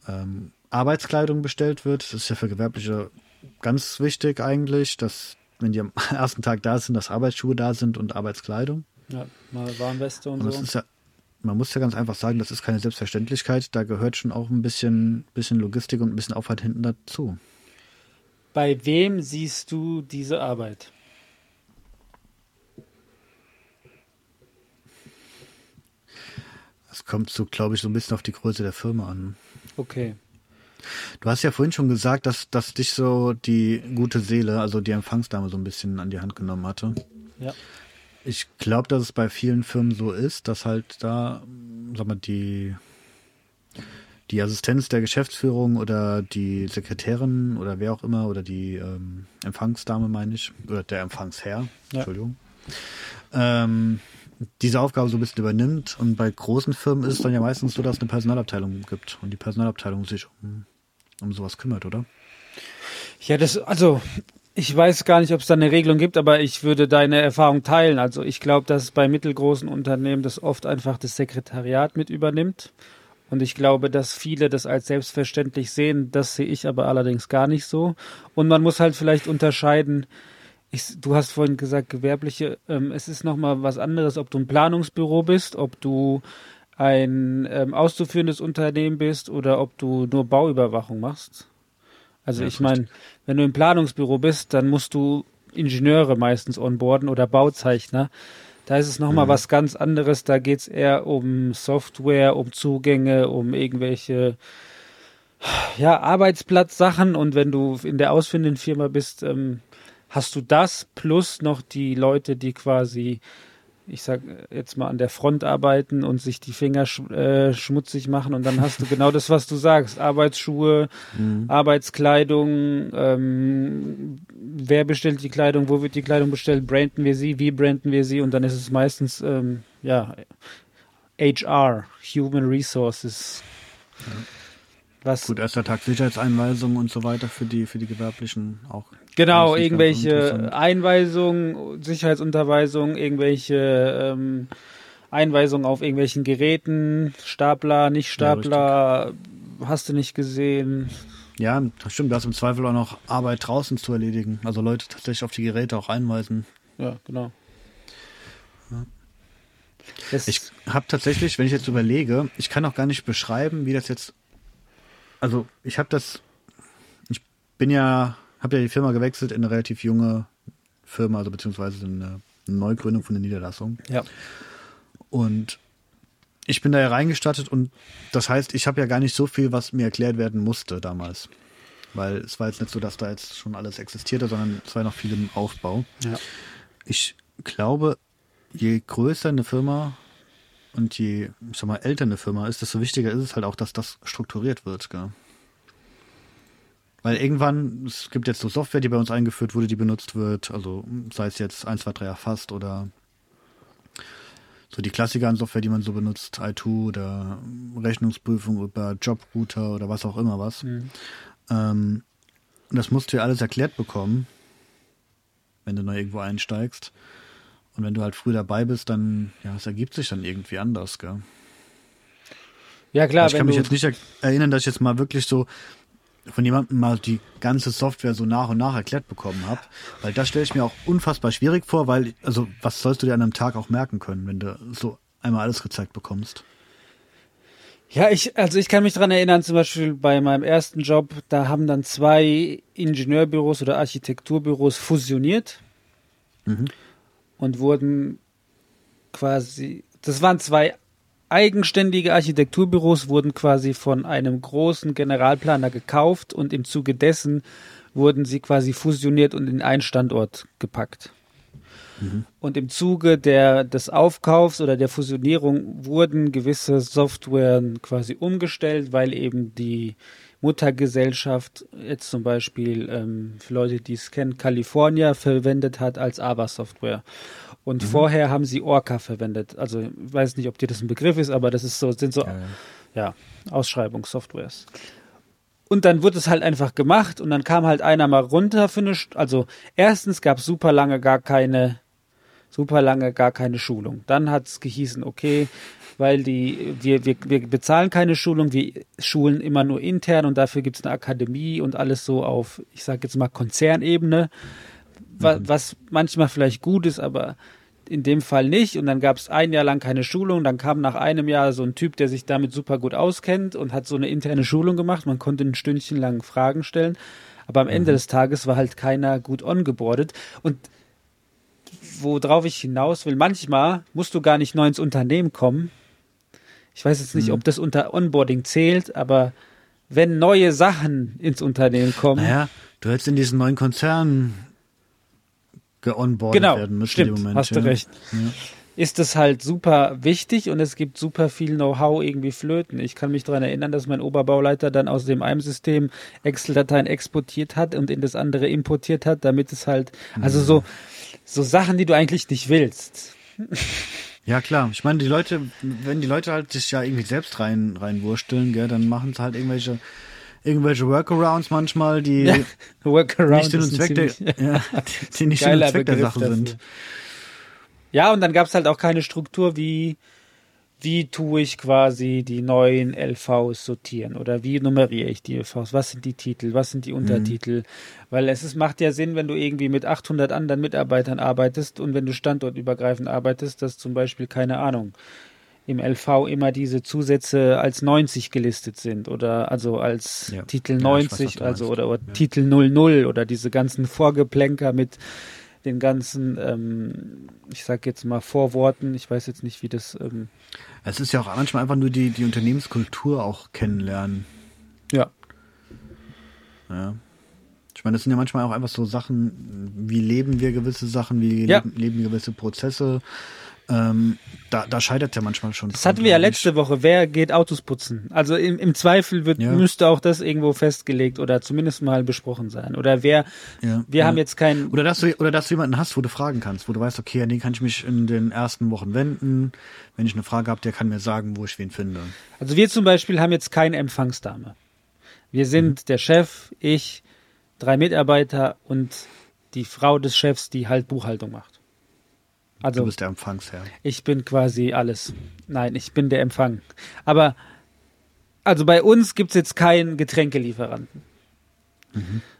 Speaker 2: ähm, Arbeitskleidung bestellt wird. Das ist ja für Gewerbliche ganz wichtig eigentlich, dass wenn die am ersten Tag da sind, dass Arbeitsschuhe da sind und Arbeitskleidung.
Speaker 1: Ja, mal Warnweste und,
Speaker 2: Und das
Speaker 1: so.
Speaker 2: ist ja, man muss ja ganz einfach sagen, das ist keine Selbstverständlichkeit. Da gehört schon auch ein bisschen, bisschen Logistik und ein bisschen Aufwand hinten dazu.
Speaker 1: Bei wem siehst du diese Arbeit?
Speaker 2: Das kommt so, glaube ich, so ein bisschen auf die Größe der Firma an.
Speaker 1: Okay.
Speaker 2: Du hast ja vorhin schon gesagt, dass, dass dich so die gute Seele, also die Empfangsdame, so ein bisschen an die Hand genommen hatte.
Speaker 1: Ja.
Speaker 2: Ich glaube, dass es bei vielen Firmen so ist, dass halt da, sag mal, die, die Assistenz der Geschäftsführung oder die Sekretärin oder wer auch immer oder die ähm, Empfangsdame, meine ich, oder der Empfangsherr,
Speaker 1: Ja.
Speaker 2: Entschuldigung, ähm, diese Aufgabe so ein bisschen übernimmt. Und bei großen Firmen ist es dann ja meistens so, dass es eine Personalabteilung gibt und die Personalabteilung sich um, um sowas kümmert, oder?
Speaker 1: Ja, das, also, ich weiß gar nicht, ob es da eine Regelung gibt, aber ich würde deine Erfahrung teilen. Also, ich glaube, dass bei mittelgroßen Unternehmen das oft einfach das Sekretariat mit übernimmt. Und ich glaube, dass viele das als selbstverständlich sehen. Das sehe ich aber allerdings gar nicht so. Und man muss halt vielleicht unterscheiden. Ich, du hast vorhin gesagt, gewerbliche, ähm, es ist nochmal was anderes, ob du ein Planungsbüro bist, ob du ein ähm, auszuführendes Unternehmen bist oder ob du nur Bauüberwachung machst. Also
Speaker 2: Ja,
Speaker 1: ich meine, wenn du im Planungsbüro bist, dann musst du Ingenieure meistens onboarden oder Bauzeichner. Da ist es nochmal was ganz anderes. Da geht's eher um Software, um Zugänge, um irgendwelche ja, Arbeitsplatzsachen. Und wenn du in der ausführenden Firma bist, ähm, hast du das plus noch die Leute, die quasi, ich sag jetzt mal an der Front arbeiten und sich die Finger sch äh, schmutzig machen. Und dann hast du genau das, was du sagst. Arbeitsschuhe, Arbeitskleidung, ähm, wer bestellt die Kleidung, wo wird die Kleidung bestellt, branden wir sie, wie branden wir sie und dann ist es meistens, ähm, ja, HR, Human Resources. Was
Speaker 2: Gut, erster Tag Sicherheitseinweisung und so weiter für die, für die Gewerblichen auch.
Speaker 1: Genau, irgendwelche. Einweisungen, Sicherheitsunterweisungen, irgendwelche ähm, Einweisungen auf irgendwelchen Geräten, Stapler, nicht Stapler, hast du nicht gesehen.
Speaker 2: Ja, stimmt, da ist im Zweifel auch noch Arbeit draußen zu erledigen. Also Leute tatsächlich auf die Geräte auch einweisen.
Speaker 1: Ja, genau. Das,
Speaker 2: Ich habe tatsächlich, wenn ich jetzt überlege, ich kann auch gar nicht beschreiben, wie das jetzt. Also ich habe das. Ich bin ja, habe ja die Firma gewechselt in eine relativ junge Firma, also beziehungsweise eine Neugründung von der Niederlassung.
Speaker 1: ja,
Speaker 2: Und ich bin da ja reingestattet und das heißt, ich habe ja gar nicht so viel, was mir erklärt werden musste damals. Weil es war jetzt nicht so, dass da jetzt schon alles existierte, sondern es war noch viel im Aufbau.
Speaker 1: ja.
Speaker 2: Ich glaube, je größer eine Firma und je, ich sag mal, älter eine Firma ist, desto wichtiger ist es halt auch, dass das strukturiert wird. Gell? Weil irgendwann, es gibt jetzt so Software, die bei uns eingeführt wurde, die benutzt wird, also sei es jetzt 1, 2, 3 erfasst oder so die Klassiker an Software, die man so benutzt, i2 oder Rechnungsprüfung über Jobrouter oder was auch immer was.
Speaker 1: Mhm.
Speaker 2: Ähm, und das musst du ja alles erklärt bekommen, wenn du neu irgendwo einsteigst. Und wenn du halt früh dabei bist, dann, ja, es ergibt sich dann irgendwie anders, gell?
Speaker 1: Ja, klar,
Speaker 2: ich kann mich jetzt nicht er erinnern, dass ich jetzt mal wirklich so von jemandem mal die ganze Software so nach und nach erklärt bekommen habe. Weil das stelle ich mir auch unfassbar schwierig vor, weil, also, was sollst du dir an einem Tag auch merken können, wenn du so einmal alles gezeigt bekommst?
Speaker 1: Ja, ich, also ich kann mich dran erinnern, zum Beispiel bei meinem ersten Job, da haben dann zwei Ingenieurbüros oder Architekturbüros fusioniert
Speaker 2: Mhm.
Speaker 1: und wurden quasi, das waren zwei eigenständige Architekturbüros, wurden quasi von einem großen Generalplaner gekauft und im Zuge dessen wurden sie quasi fusioniert und in einen Standort gepackt. Und im Zuge der, des Aufkaufs oder der Fusionierung wurden gewisse Softwaren quasi umgestellt, weil eben die Muttergesellschaft jetzt zum Beispiel ähm, für Leute, die es kennen, California verwendet hat als ABA-Software. Und vorher haben sie Orca verwendet. Also ich weiß nicht, ob dir das ein Begriff ist, aber das ist so, sind so
Speaker 2: Ja,
Speaker 1: ja, Ausschreibungssoftwares. Und dann wurde es halt einfach gemacht und dann kam halt einer mal runter für eine, St- also erstens gab es super lange gar keine, super lange gar keine Schulung. Dann hat es gehießen, okay, weil die, wir, wir, wir bezahlen keine Schulung, wir schulen immer nur intern und dafür gibt es eine Akademie und alles so auf, ich sag jetzt mal Konzernebene, wa, was manchmal vielleicht gut ist, aber in dem Fall nicht. Und dann gab es ein Jahr lang keine Schulung. Dann kam nach einem Jahr so ein Typ, der sich damit super gut auskennt und hat so eine interne Schulung gemacht. Man konnte ein Stündchen lang Fragen stellen. Aber am Ende des Tages war halt keiner gut ongeboardet. Und worauf ich hinaus will, manchmal musst du gar nicht neu ins Unternehmen kommen. Ich weiß jetzt nicht, ob das unter Onboarding zählt, aber wenn neue Sachen ins Unternehmen kommen,
Speaker 2: Naja, du hättest in diesen neuen Konzern geonboardet
Speaker 1: genau,
Speaker 2: werden müssen
Speaker 1: stimmt,
Speaker 2: im Moment.
Speaker 1: hast
Speaker 2: ja.
Speaker 1: du recht.
Speaker 2: Ja.
Speaker 1: ist es halt super wichtig und es gibt super viel Know-how irgendwie flöten. Ich kann mich daran erinnern, dass mein Oberbauleiter dann aus dem einem System Excel-Dateien exportiert hat und in das andere importiert hat, damit es halt, also so, so Sachen, die du eigentlich nicht willst.
Speaker 2: Ja, klar. Ich meine, die Leute, wenn die Leute halt sich ja irgendwie selbst rein, reinwursteln, gell, dann machen sie halt irgendwelche, irgendwelche Workarounds manchmal, die
Speaker 1: Ja, Workaround
Speaker 2: nicht Sinn und Zweck der, ja, die nicht Sinn und Zweck der Sache
Speaker 1: dafür.
Speaker 2: sind.
Speaker 1: Ja, und dann gab es halt auch keine Struktur, wie, wie tue ich quasi die neuen LVs sortieren oder wie nummeriere ich die LVs? Was sind die Titel? Was sind die Untertitel? Weil es ist, macht ja Sinn, wenn du irgendwie mit 800 anderen Mitarbeitern arbeitest und wenn du standortübergreifend arbeitest, dass zum Beispiel, keine Ahnung, im LV immer diese Zusätze als 90 gelistet sind oder also als
Speaker 2: Ja.
Speaker 1: Titel
Speaker 2: Ja, ich weiß,
Speaker 1: 90, also oder, oder Titel 00 oder diese ganzen Vorgeplänker mit den ganzen, ähm, ich sag jetzt mal Vorworten, ich weiß jetzt nicht, wie das, ähm,
Speaker 2: Es ist ja auch manchmal einfach nur die, die Unternehmenskultur auch kennenlernen.
Speaker 1: ja,
Speaker 2: Ja. Ich meine, das sind ja manchmal auch einfach so Sachen, wie leben wir gewisse Sachen, wie
Speaker 1: Ja.
Speaker 2: leben, leben gewisse Prozesse. Ähm, da, da scheitert ja manchmal schon.
Speaker 1: das hatten wir ja letzte Woche, wer geht Autos putzen? Also im, im Zweifel wird,
Speaker 2: Ja.
Speaker 1: müsste auch das irgendwo festgelegt oder zumindest mal besprochen sein. Oder wer,
Speaker 2: Ja,
Speaker 1: wir
Speaker 2: ja.
Speaker 1: haben jetzt keinen,
Speaker 2: Oder dass, du, oder dass du jemanden hast, wo du fragen kannst, wo du weißt, okay, an den kann ich mich in den ersten Wochen wenden. Wenn ich eine Frage habe, der kann mir sagen, wo ich wen finde.
Speaker 1: also wir zum Beispiel haben jetzt keine Empfangsdame. Wir sind der Chef, ich, drei Mitarbeiter und die Frau des Chefs, die halt Buchhaltung macht.
Speaker 2: Du
Speaker 1: Also
Speaker 2: bist der Empfangsherr.
Speaker 1: Ich bin quasi alles. Nein, ich bin der Empfang. Aber, also bei uns gibt's jetzt keinen Getränkelieferanten.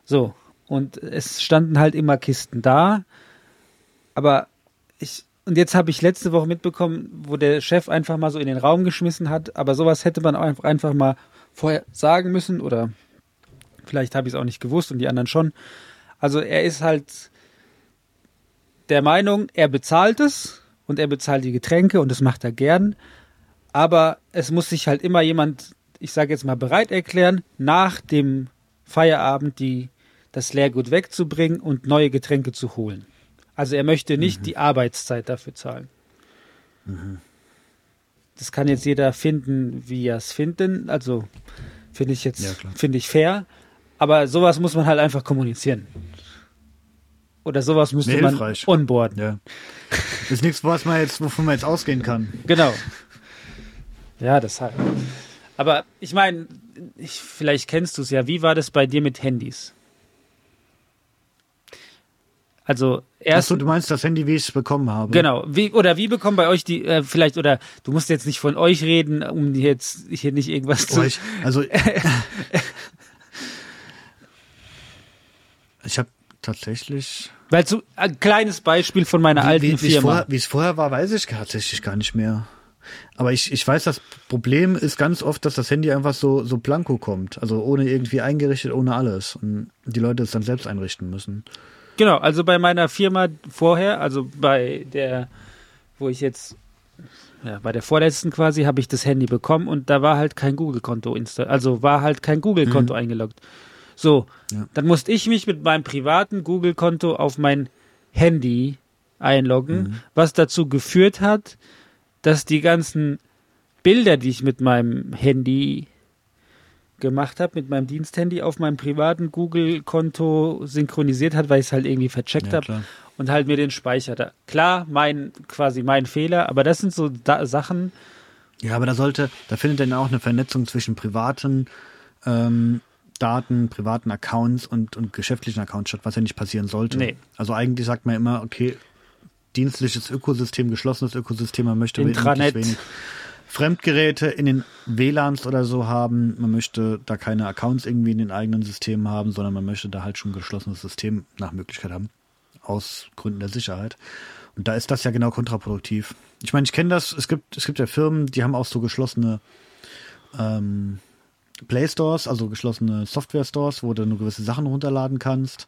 Speaker 1: So. Und es standen halt immer Kisten da. Aber ich, und jetzt habe ich letzte Woche mitbekommen, wo der Chef einfach mal so in den Raum geschmissen hat. Aber sowas hätte man auch einfach mal vorher sagen müssen. Oder vielleicht habe ich es auch nicht gewusst und die anderen schon. Also er ist halt der Meinung, er bezahlt es und er bezahlt die Getränke und das macht er gern. Aber es muss sich halt immer jemand, ich sage jetzt mal, bereit erklären, nach dem Feierabend die, das Leergut wegzubringen und neue Getränke zu holen. Also er möchte nicht die Arbeitszeit dafür zahlen. Das kann jetzt jeder finden, wie er es finden. Also finde ich
Speaker 2: Ja,
Speaker 1: jetzt
Speaker 2: klar.
Speaker 1: finde ich fair. Aber sowas muss man halt einfach kommunizieren. Oder sowas müsste man onboarden.
Speaker 2: Ja. Ist nichts, was man jetzt, wovon man jetzt ausgehen kann.
Speaker 1: Genau. Ja, deshalb. Aber ich meine, ich, vielleicht kennst du es ja. Wie war das bei dir mit Handys? Also erst
Speaker 2: Achso, du meinst das Handy, wie ich es bekommen habe?
Speaker 1: genau. Wie oder wie bekommen bei euch die äh, vielleicht oder du musst jetzt nicht von euch reden, um jetzt hier nicht irgendwas zu.
Speaker 2: Ich, also ich habe tatsächlich
Speaker 1: Weil so ein kleines Beispiel von meiner alten
Speaker 2: wie, wie, wie
Speaker 1: Firma.
Speaker 2: wie es vorher war, weiß ich tatsächlich gar nicht mehr. Aber ich, ich weiß, das Problem ist ganz oft, dass das Handy einfach so, so blanko kommt. Also ohne irgendwie eingerichtet, ohne alles. Und die Leute es dann selbst einrichten müssen.
Speaker 1: Genau, also bei meiner Firma vorher, also bei der, wo ich jetzt, ja, bei der vorletzten quasi, habe ich das Handy bekommen und da war halt kein Google-Konto installiert, also war halt kein Google-Konto eingeloggt. So,
Speaker 2: Ja.
Speaker 1: dann musste ich mich mit meinem privaten Google-Konto auf mein Handy einloggen, was dazu geführt hat, dass die ganzen Bilder, die ich mit meinem Handy gemacht habe, mit meinem Diensthandy auf meinem privaten Google-Konto synchronisiert hat, weil ich es halt irgendwie vercheckt
Speaker 2: Ja,
Speaker 1: habe und halt mir den speicherte. Klar, mein quasi mein Fehler, aber das sind so da Sachen,
Speaker 2: Ja, aber da sollte, da findet dann auch eine Vernetzung zwischen privaten ähm, Daten, privaten Accounts und, und geschäftlichen Accounts statt, was ja nicht passieren sollte.
Speaker 1: Nee.
Speaker 2: Also eigentlich sagt man immer, okay, dienstliches Ökosystem, geschlossenes Ökosystem, man möchte
Speaker 1: Intranet.
Speaker 2: wenig Fremdgeräte in den WLANs oder so haben. Man möchte da keine Accounts irgendwie in den eigenen Systemen haben, sondern man möchte da halt schon ein geschlossenes System nach Möglichkeit haben. Aus Gründen der Sicherheit. Und da ist das ja genau kontraproduktiv. Ich meine, ich kenne das, es gibt, es gibt ja Firmen, die haben auch so geschlossene ähm, Play Stores, also geschlossene Software Stores, wo du nur gewisse Sachen runterladen kannst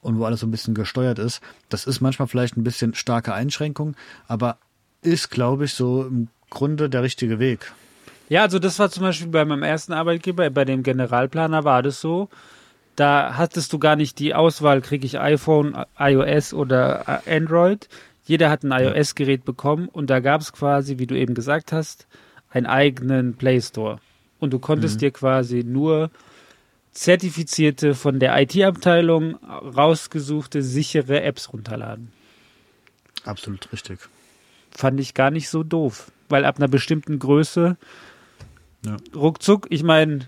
Speaker 2: und wo alles so ein bisschen gesteuert ist. Das ist manchmal vielleicht ein bisschen starke Einschränkung, aber ist, glaube ich, so im Grunde der richtige Weg.
Speaker 1: Ja, also das war zum Beispiel bei meinem ersten Arbeitgeber, bei dem Generalplaner war das so. Da hattest du gar nicht die Auswahl, kriege ich iPhone, iOS oder äh, Android. Jeder hat ein iOS-Gerät bekommen und da gab es quasi, wie du eben gesagt hast, einen eigenen Play Store. Und du konntest dir quasi nur zertifizierte, von der IT-Abteilung rausgesuchte, sichere Apps runterladen.
Speaker 2: Absolut richtig.
Speaker 1: fand ich gar nicht so doof. Weil ab einer bestimmten Größe
Speaker 2: Ja.
Speaker 1: ruckzuck, ich meine,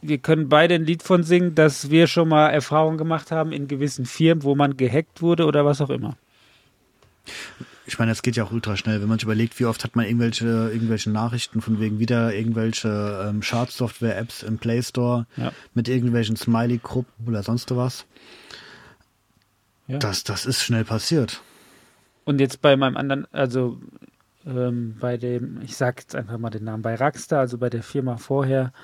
Speaker 1: wir können beide ein Lied von singen, dass wir schon mal Erfahrungen gemacht haben in gewissen Firmen, wo man gehackt wurde oder was auch immer.
Speaker 2: Ich meine, das geht ja auch ultra schnell. Wenn man sich überlegt, wie oft hat man irgendwelche, irgendwelche Nachrichten von wegen wieder irgendwelche ähm, Schadsoftware-Apps im Play Store
Speaker 1: Ja.
Speaker 2: mit irgendwelchen Smiley-Gruppen oder sonst was.
Speaker 1: Ja.
Speaker 2: Das, das ist schnell passiert.
Speaker 1: Und jetzt bei meinem anderen, also ähm, bei dem, ich sag jetzt einfach mal den Namen, bei Rackstar, also bei der Firma vorher,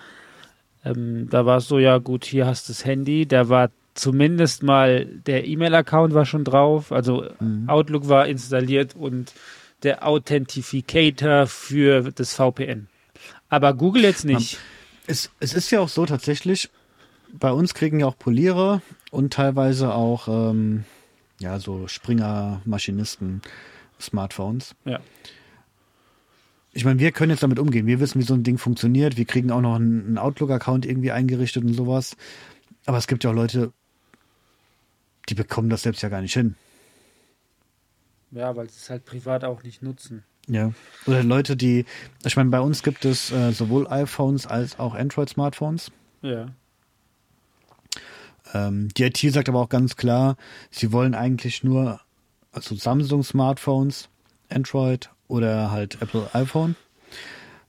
Speaker 1: ähm, da war es so, ja gut, hier hast du das Handy, da war zumindest mal der E-Mail-Account war schon drauf, also Outlook war installiert und der Authentificator für das VPN. Aber Google jetzt nicht.
Speaker 2: Es, es ist ja auch so tatsächlich, bei uns kriegen ja auch Poliere und teilweise auch ähm, ja so Springer, Maschinisten, Smartphones.
Speaker 1: Ja.
Speaker 2: Ich meine, wir können jetzt damit umgehen. Wir wissen, wie so ein Ding funktioniert. Wir kriegen auch noch einen Outlook-Account irgendwie eingerichtet und sowas. Aber es gibt ja auch Leute, die bekommen das selbst ja gar nicht hin.
Speaker 1: Ja, weil sie es halt privat auch nicht nutzen.
Speaker 2: Ja. Oder Leute, die, ich meine, bei uns gibt es äh, sowohl iPhones als auch Android-Smartphones.
Speaker 1: Ja.
Speaker 2: Ähm, die IT sagt aber auch ganz klar, sie wollen eigentlich nur also Samsung-Smartphones, Android oder halt Apple iPhone.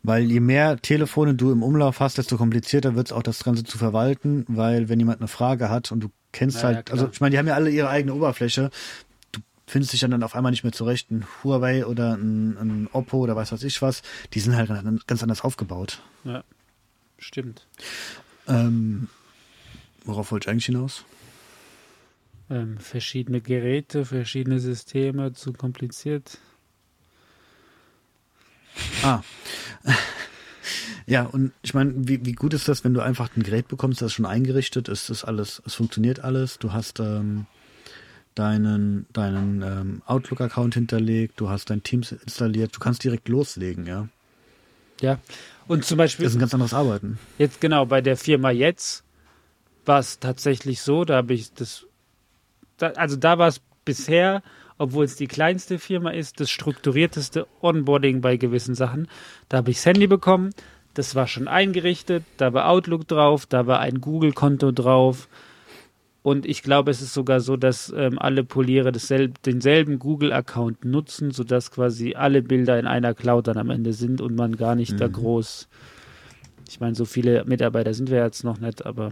Speaker 2: Weil je mehr Telefone du im Umlauf hast, desto komplizierter wird es auch, das Ganze zu verwalten, weil wenn jemand eine Frage hat und du kennst
Speaker 1: Ja, ja,
Speaker 2: halt,
Speaker 1: klar.
Speaker 2: also ich meine, die haben ja alle ihre eigene Oberfläche, du findest dich dann auf einmal nicht mehr zurecht, ein Huawei oder ein, ein Oppo oder weiß was ich was, die sind halt ganz anders aufgebaut.
Speaker 1: Ja. Stimmt.
Speaker 2: Ähm, worauf wollte ich eigentlich hinaus?
Speaker 1: Ähm, verschiedene Geräte, verschiedene Systeme, zu kompliziert.
Speaker 2: Ah. Ja, und ich meine, wie, wie gut ist das, wenn du einfach ein Gerät bekommst, das schon eingerichtet ist, ist alles, es funktioniert alles, du hast ähm, deinen, deinen ähm, Outlook-Account hinterlegt, du hast dein Teams installiert, du kannst direkt loslegen, ja.
Speaker 1: Ja. Und zum Beispiel.
Speaker 2: Das ist ein ganz anderes Arbeiten.
Speaker 1: Jetzt genau, bei der Firma jetzt war es tatsächlich so, da habe ich das, da, also da war es bisher, obwohl es die kleinste Firma ist, das strukturierteste Onboarding bei gewissen Sachen. Da habe ich das Handy bekommen, das war schon eingerichtet, da war Outlook drauf, da war ein Google-Konto drauf. Und ich glaube, es ist sogar so, dass ähm, alle Poliere denselben Google-Account nutzen, sodass quasi alle Bilder in einer Cloud dann am Ende sind und man gar nicht da groß. Ich meine, so viele Mitarbeiter sind wir jetzt noch nicht, aber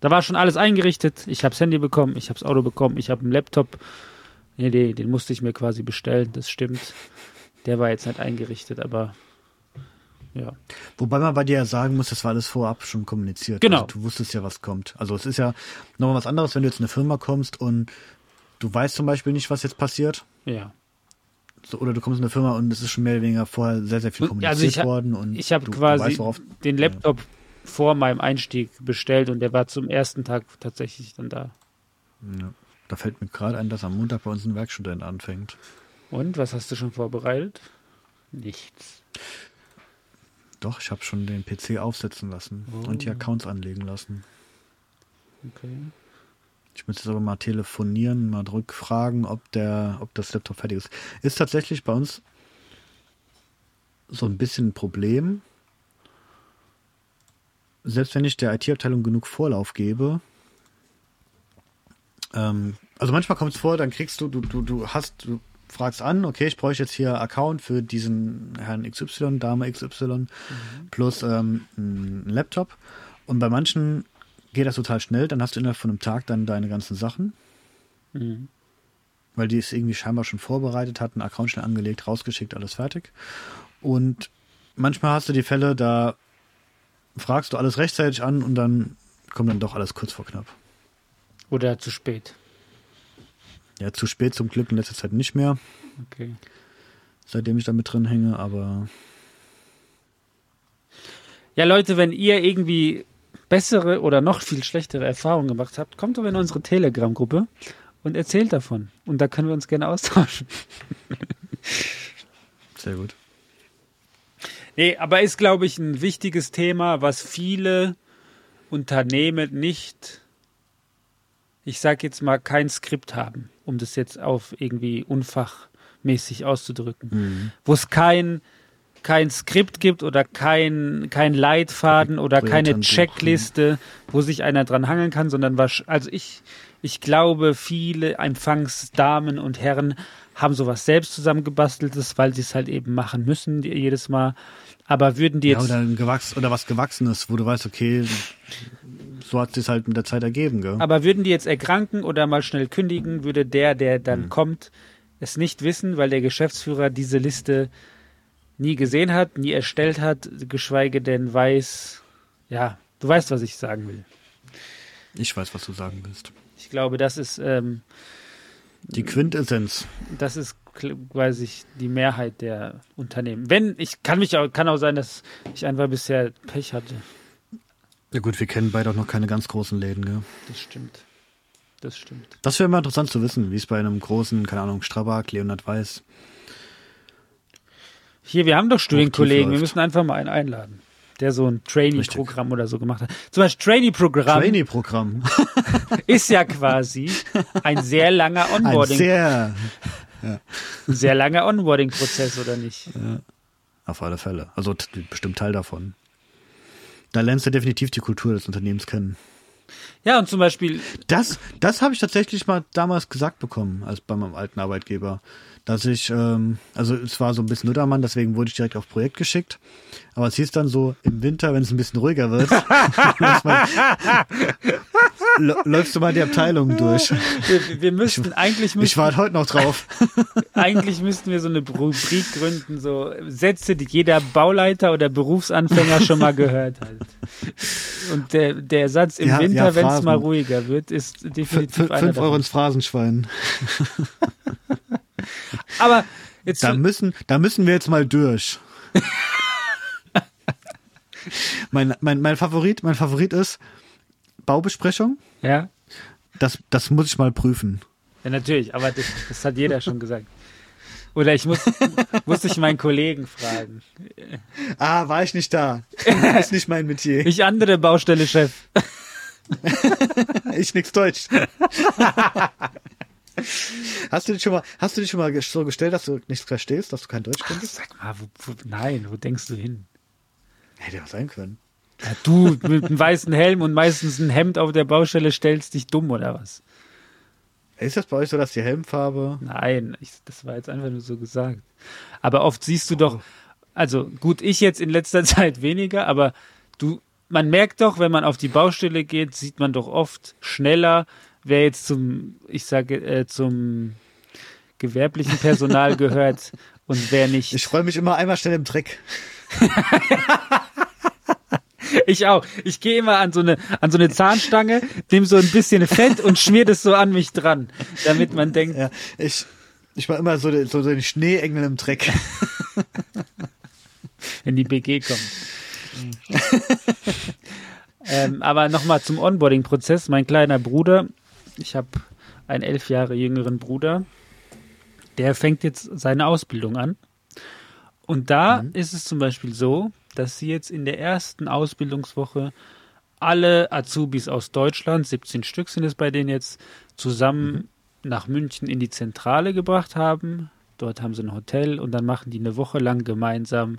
Speaker 1: da war schon alles eingerichtet. Ich habe das Handy bekommen, ich habe das Auto bekommen, ich habe einen Laptop. Nee, nee, den musste ich mir quasi bestellen, das stimmt. Der war jetzt nicht eingerichtet, aber ja.
Speaker 2: Wobei man bei dir ja sagen muss, das war alles vorab schon kommuniziert.
Speaker 1: Genau.
Speaker 2: Also du wusstest ja, was kommt. Also es ist ja nochmal was anderes, wenn du jetzt in eine Firma kommst und du weißt zum Beispiel nicht, was jetzt passiert.
Speaker 1: Ja.
Speaker 2: So, oder du kommst in eine Firma und es ist schon mehr oder weniger vorher sehr, sehr viel kommuniziert
Speaker 1: Also ich, ha-
Speaker 2: worden. Und
Speaker 1: ich habe
Speaker 2: du, du
Speaker 1: quasi
Speaker 2: weißt, worauf,
Speaker 1: den Laptop vor meinem Einstieg bestellt und der war zum ersten Tag tatsächlich dann da.
Speaker 2: ja. Da fällt mir gerade ein, dass am Montag bei uns ein Werkstudent anfängt.
Speaker 1: Und was hast du schon vorbereitet? Nichts.
Speaker 2: Doch, ich habe schon den PC aufsetzen lassen und die
Speaker 1: Oh.
Speaker 2: Accounts anlegen lassen.
Speaker 1: Okay.
Speaker 2: Ich muss jetzt aber mal telefonieren, mal rückfragen, ob der, ob das Laptop fertig ist. Ist tatsächlich bei uns so ein bisschen ein Problem. Selbst wenn ich der IT-Abteilung genug Vorlauf gebe, ähm, also manchmal kommt es vor, dann kriegst du, du, du, du hast, du fragst an, okay, ich bräuchte jetzt hier Account für diesen Herrn XY, Dame XY plus ähm, einen Laptop. Und bei manchen geht das total schnell, dann hast du innerhalb von einem Tag dann deine ganzen Sachen,
Speaker 1: Mhm.
Speaker 2: weil die es irgendwie scheinbar schon vorbereitet hat, einen Account schnell angelegt, rausgeschickt, alles fertig. Und manchmal hast du die Fälle, da fragst du alles rechtzeitig an und dann kommt dann doch alles kurz vor knapp.
Speaker 1: Oder zu spät.
Speaker 2: Ja, zu spät zum Glück in letzter Zeit nicht mehr,
Speaker 1: Okay.
Speaker 2: seitdem ich da mit drin hänge, aber
Speaker 1: Ja, Leute, wenn ihr irgendwie bessere oder noch viel schlechtere Erfahrungen gemacht habt, kommt doch in unsere Telegram-Gruppe und erzählt davon. Und da können wir uns gerne austauschen.
Speaker 2: sehr gut.
Speaker 1: Nee, aber ist, glaube ich, ein wichtiges Thema, was viele Unternehmen nicht, ich sag jetzt mal, kein Skript haben, um das jetzt auf irgendwie unfachmäßig auszudrücken. Wo es kein, kein Skript gibt oder kein, kein Leitfaden oder keine Checkliste, wo sich einer dran hangeln kann, sondern was, also ich, ich glaube, viele Empfangsdamen und Herren haben sowas selbst zusammengebasteltes, weil sie es halt eben machen müssen jedes Mal. Aber würden die
Speaker 2: Ja,
Speaker 1: jetzt,
Speaker 2: oder, ein Gewachs oder was Gewachsenes, wo du weißt, okay, so hat es halt mit der Zeit ergeben, gell?
Speaker 1: aber würden die jetzt erkranken oder mal schnell kündigen, würde der, der dann
Speaker 2: Hm.
Speaker 1: kommt, es nicht wissen, weil der Geschäftsführer diese Liste nie gesehen hat, nie erstellt hat, geschweige denn weiß, ja, du weißt, was ich sagen will.
Speaker 2: Ich weiß, was du sagen willst.
Speaker 1: Ich glaube, das ist, ähm,
Speaker 2: Die Quintessenz.
Speaker 1: das ist, weiß ich, die Mehrheit der Unternehmen. Wenn, ich kann mich auch, kann auch sein, dass ich einfach bisher Pech hatte.
Speaker 2: Ja gut, wir kennen beide auch noch keine ganz großen Läden, gell?
Speaker 1: Das stimmt. Das stimmt.
Speaker 2: Das wäre mal interessant zu wissen, wie es bei einem großen, keine Ahnung, Strabag, Leonhard Weiß.
Speaker 1: Hier, wir haben doch Studienkollegen, wir müssen einfach mal einen einladen, der so ein Trainee-Programm oder so gemacht hat. Zum Beispiel Trainee-Programm
Speaker 2: Trainee-Programm.
Speaker 1: ist ja quasi ein sehr langer
Speaker 2: Ein
Speaker 1: Onboarding,
Speaker 2: sehr,
Speaker 1: sehr langer Onboarding-Prozess, oder nicht?
Speaker 2: auf alle Fälle. Also bestimmt Teil davon. Da lernst du definitiv die Kultur des Unternehmens kennen.
Speaker 1: Ja, und zum Beispiel,
Speaker 2: Das, das habe ich tatsächlich mal damals gesagt bekommen, als bei meinem alten Arbeitgeber. Dass ich, ähm, also es war so ein bisschen Nuttermann, deswegen wurde ich direkt auf Projekt geschickt. Aber es hieß dann so, im Winter, wenn es ein bisschen ruhiger wird, mal- läufst du mal die Abteilung durch.
Speaker 1: wir, wir müssten, eigentlich
Speaker 2: Ich
Speaker 1: müssten,
Speaker 2: warte heute noch drauf.
Speaker 1: eigentlich müssten wir so eine Rubrik gründen, so Sätze, die jeder Bauleiter oder Berufsanfänger schon mal gehört hat. Und der, der Satz im
Speaker 2: Ja,
Speaker 1: Winter,
Speaker 2: ja,
Speaker 1: wenn es mal ruhiger wird, ist
Speaker 2: F
Speaker 1: definitiv einer
Speaker 2: fünf Euro ins Phrasenschwein.
Speaker 1: Aber jetzt,
Speaker 2: Da müssen, da müssen wir jetzt mal durch. mein, mein, mein Favorit, mein Favorit ist Baubesprechung.
Speaker 1: ja,
Speaker 2: Das, das muss ich mal prüfen.
Speaker 1: ja, natürlich, aber das, das hat jeder schon gesagt. Oder ich muss, muss ich meinen Kollegen fragen.
Speaker 2: Ah, war ich nicht da. ist nicht mein Metier.
Speaker 1: Ich andere Baustelle-Chef.
Speaker 2: ich nix Deutsch. hast du dich schon mal, hast du dich schon mal so gestellt, dass du nichts verstehst, dass du kein Deutsch könntest?
Speaker 1: Sag mal, wo, wo, nein, wo denkst du hin?
Speaker 2: Hätte ja sein können.
Speaker 1: Ja, du mit einem weißen Helm und meistens ein Hemd auf der Baustelle stellst dich dumm oder was?
Speaker 2: Ist das bei euch so, dass die Helmfarbe?
Speaker 1: Nein, ich, das war jetzt einfach nur so gesagt. Aber oft siehst du doch, also gut, ich jetzt in letzter Zeit weniger, aber du, man merkt doch, wenn man auf die Baustelle geht, sieht man doch oft schneller, wer jetzt zum, ich sage, äh, zum gewerblichen Personal gehört und wer nicht.
Speaker 2: Ich freue mich immer einmal schnell im Dreck.
Speaker 1: Ich auch. Ich gehe immer an so eine an so eine Zahnstange, nehme so ein bisschen Fett und schmier das so an mich dran, damit man denkt.
Speaker 2: Ja, ich ich war immer so, so, so den Schneeengel im Dreck.
Speaker 1: Wenn die BG kommt. ähm, aber nochmal zum Onboarding-Prozess. Mein kleiner Bruder, ich habe einen elf Jahre jüngeren Bruder, der fängt jetzt seine Ausbildung an. Und da mhm. ist es zum Beispiel so, dass sie jetzt in der ersten Ausbildungswoche alle Azubis aus Deutschland, 17 Stück sind es bei denen jetzt, zusammen mhm. nach München in die Zentrale gebracht haben. Dort haben sie ein Hotel und dann machen die eine Woche lang gemeinsam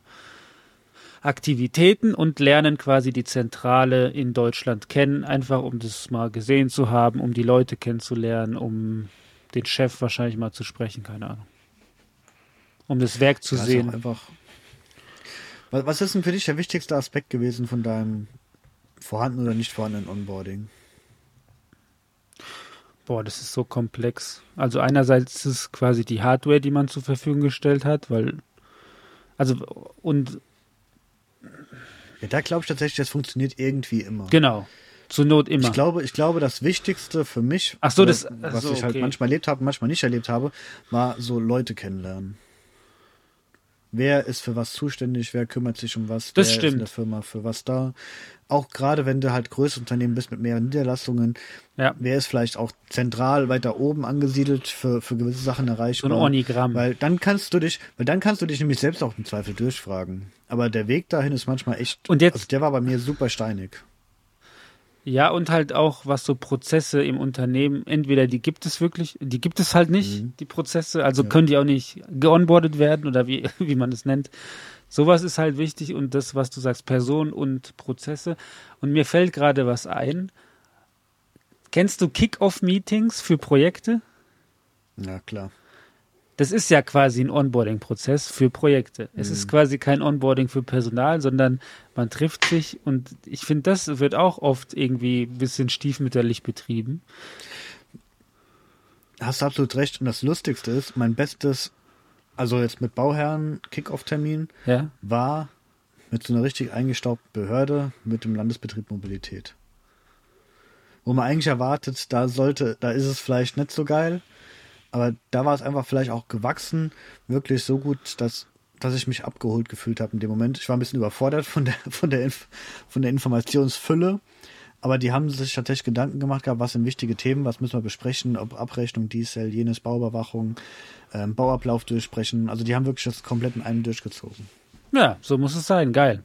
Speaker 1: Aktivitäten und lernen quasi die Zentrale in Deutschland kennen, einfach um das mal gesehen zu haben, um die Leute kennenzulernen, um den Chef wahrscheinlich mal zu sprechen, keine Ahnung. Um das Werk zu
Speaker 2: ja,
Speaker 1: sehen.
Speaker 2: Einfach was ist denn für dich der wichtigste Aspekt gewesen von deinem vorhandenen oder nicht vorhandenen Onboarding?
Speaker 1: Boah, das ist so komplex. Also einerseits ist es quasi die Hardware, die man zur Verfügung gestellt hat, weil also und
Speaker 2: ja, da glaube ich tatsächlich, das funktioniert irgendwie immer.
Speaker 1: Genau. Zur Not immer.
Speaker 2: Ich glaube, ich glaube, das Wichtigste für mich,
Speaker 1: Ach so, das,
Speaker 2: was
Speaker 1: so,
Speaker 2: ich halt
Speaker 1: okay.
Speaker 2: manchmal erlebt habe, manchmal nicht erlebt habe, war so Leute kennenlernen wer ist für was zuständig, wer kümmert sich um was,
Speaker 1: das
Speaker 2: wer
Speaker 1: stimmt.
Speaker 2: ist in der Firma für was da. Auch gerade wenn du halt größeres Unternehmen bist mit mehreren Niederlassungen,
Speaker 1: ja.
Speaker 2: wer ist vielleicht auch zentral weiter oben angesiedelt für, für gewisse Sachen erreichbar.
Speaker 1: So ein Organigramm.
Speaker 2: Weil dann kannst du dich, weil dann kannst du dich nämlich selbst auch im Zweifel durchfragen. Aber der Weg dahin ist manchmal echt,
Speaker 1: Und jetzt,
Speaker 2: also der war bei mir super steinig.
Speaker 1: Ja, und halt auch, was so Prozesse im Unternehmen, entweder die gibt es wirklich, die gibt es halt nicht, mhm. die Prozesse, also ja. können die auch nicht geonboardet werden oder wie, wie man es nennt. Sowas ist halt wichtig und das, was du sagst, Person und Prozesse. Und mir fällt gerade was ein. Kennst du Kick-Off-Meetings für Projekte?
Speaker 2: Ja, klar
Speaker 1: das ist ja quasi ein Onboarding-Prozess für Projekte. Es mhm. ist quasi kein Onboarding für Personal, sondern man trifft sich und ich finde, das wird auch oft irgendwie ein bisschen stiefmütterlich betrieben.
Speaker 2: Hast du absolut recht. Und das Lustigste ist, mein bestes, also jetzt mit Bauherren Kick-Off-Termin,
Speaker 1: ja?
Speaker 2: war mit so einer richtig eingestaubten Behörde mit dem Landesbetrieb Mobilität. Wo man eigentlich erwartet, da sollte, da ist es vielleicht nicht so geil, aber da war es einfach vielleicht auch gewachsen, wirklich so gut, dass, dass ich mich abgeholt gefühlt habe in dem Moment. Ich war ein bisschen überfordert von der, von der, Inf von der Informationsfülle. Aber die haben sich tatsächlich Gedanken gemacht gehabt, was sind wichtige Themen, was müssen wir besprechen, ob Abrechnung, Diesel, jenes, Bauüberwachung, ähm, Bauablauf durchsprechen. Also die haben wirklich das komplett in einem durchgezogen.
Speaker 1: Ja, so muss es sein. Geil.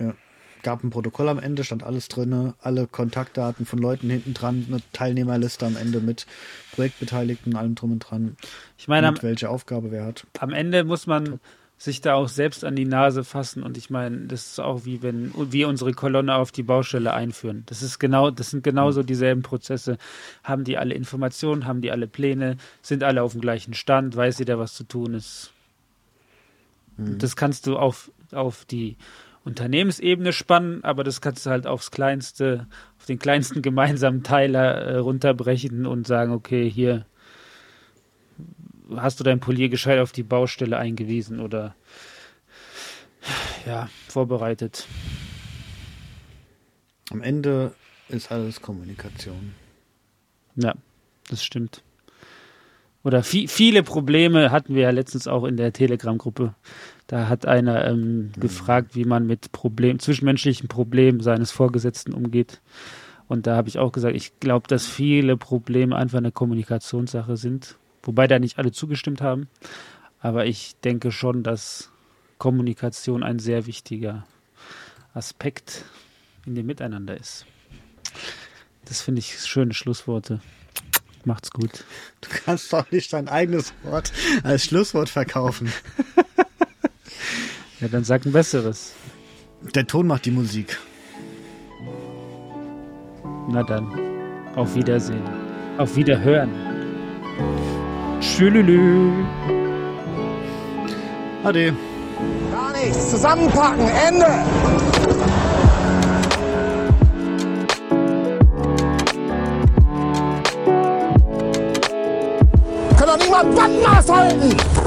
Speaker 2: Ja gab ein Protokoll am Ende, stand alles drin, alle Kontaktdaten von Leuten hinten dran, eine Teilnehmerliste am Ende mit Projektbeteiligten, allem drum und dran.
Speaker 1: Ich meine, am,
Speaker 2: welche Aufgabe wer hat.
Speaker 1: Am Ende muss man sich da auch selbst an die Nase fassen und ich meine, das ist auch wie wenn wir unsere Kolonne auf die Baustelle einführen. Das ist genau, das sind genauso dieselben Prozesse. Haben die alle Informationen, haben die alle Pläne, sind alle auf dem gleichen Stand, weiß jeder, was zu tun ist. Mhm. Das kannst du auf, auf die Unternehmensebene spannen, aber das kannst du halt aufs kleinste, auf den kleinsten gemeinsamen Teiler äh, runterbrechen und sagen, okay, hier hast du dein Poliergescheit auf die Baustelle eingewiesen oder ja, vorbereitet.
Speaker 2: Am Ende ist alles Kommunikation.
Speaker 1: Ja, das stimmt. Oder viel, viele Probleme hatten wir ja letztens auch in der Telegram-Gruppe. Da hat einer ähm, mhm. gefragt, wie man mit Problem, zwischenmenschlichen Problemen seines Vorgesetzten umgeht. Und da habe ich auch gesagt, ich glaube, dass viele Probleme einfach eine Kommunikationssache sind. Wobei da nicht alle zugestimmt haben. Aber ich denke schon, dass Kommunikation ein sehr wichtiger Aspekt in dem Miteinander ist. Das finde ich schöne Schlussworte. Macht's gut.
Speaker 2: Du kannst doch nicht dein eigenes Wort als Schlusswort verkaufen.
Speaker 1: Ja, dann sag ein besseres.
Speaker 2: Der Ton macht die Musik.
Speaker 1: Na dann, auf Wiedersehen. Auf Wiederhören. Tschüss.
Speaker 2: Ade.
Speaker 3: Gar nichts. Zusammenpacken. Ende. Können doch niemand Bandmaß halten.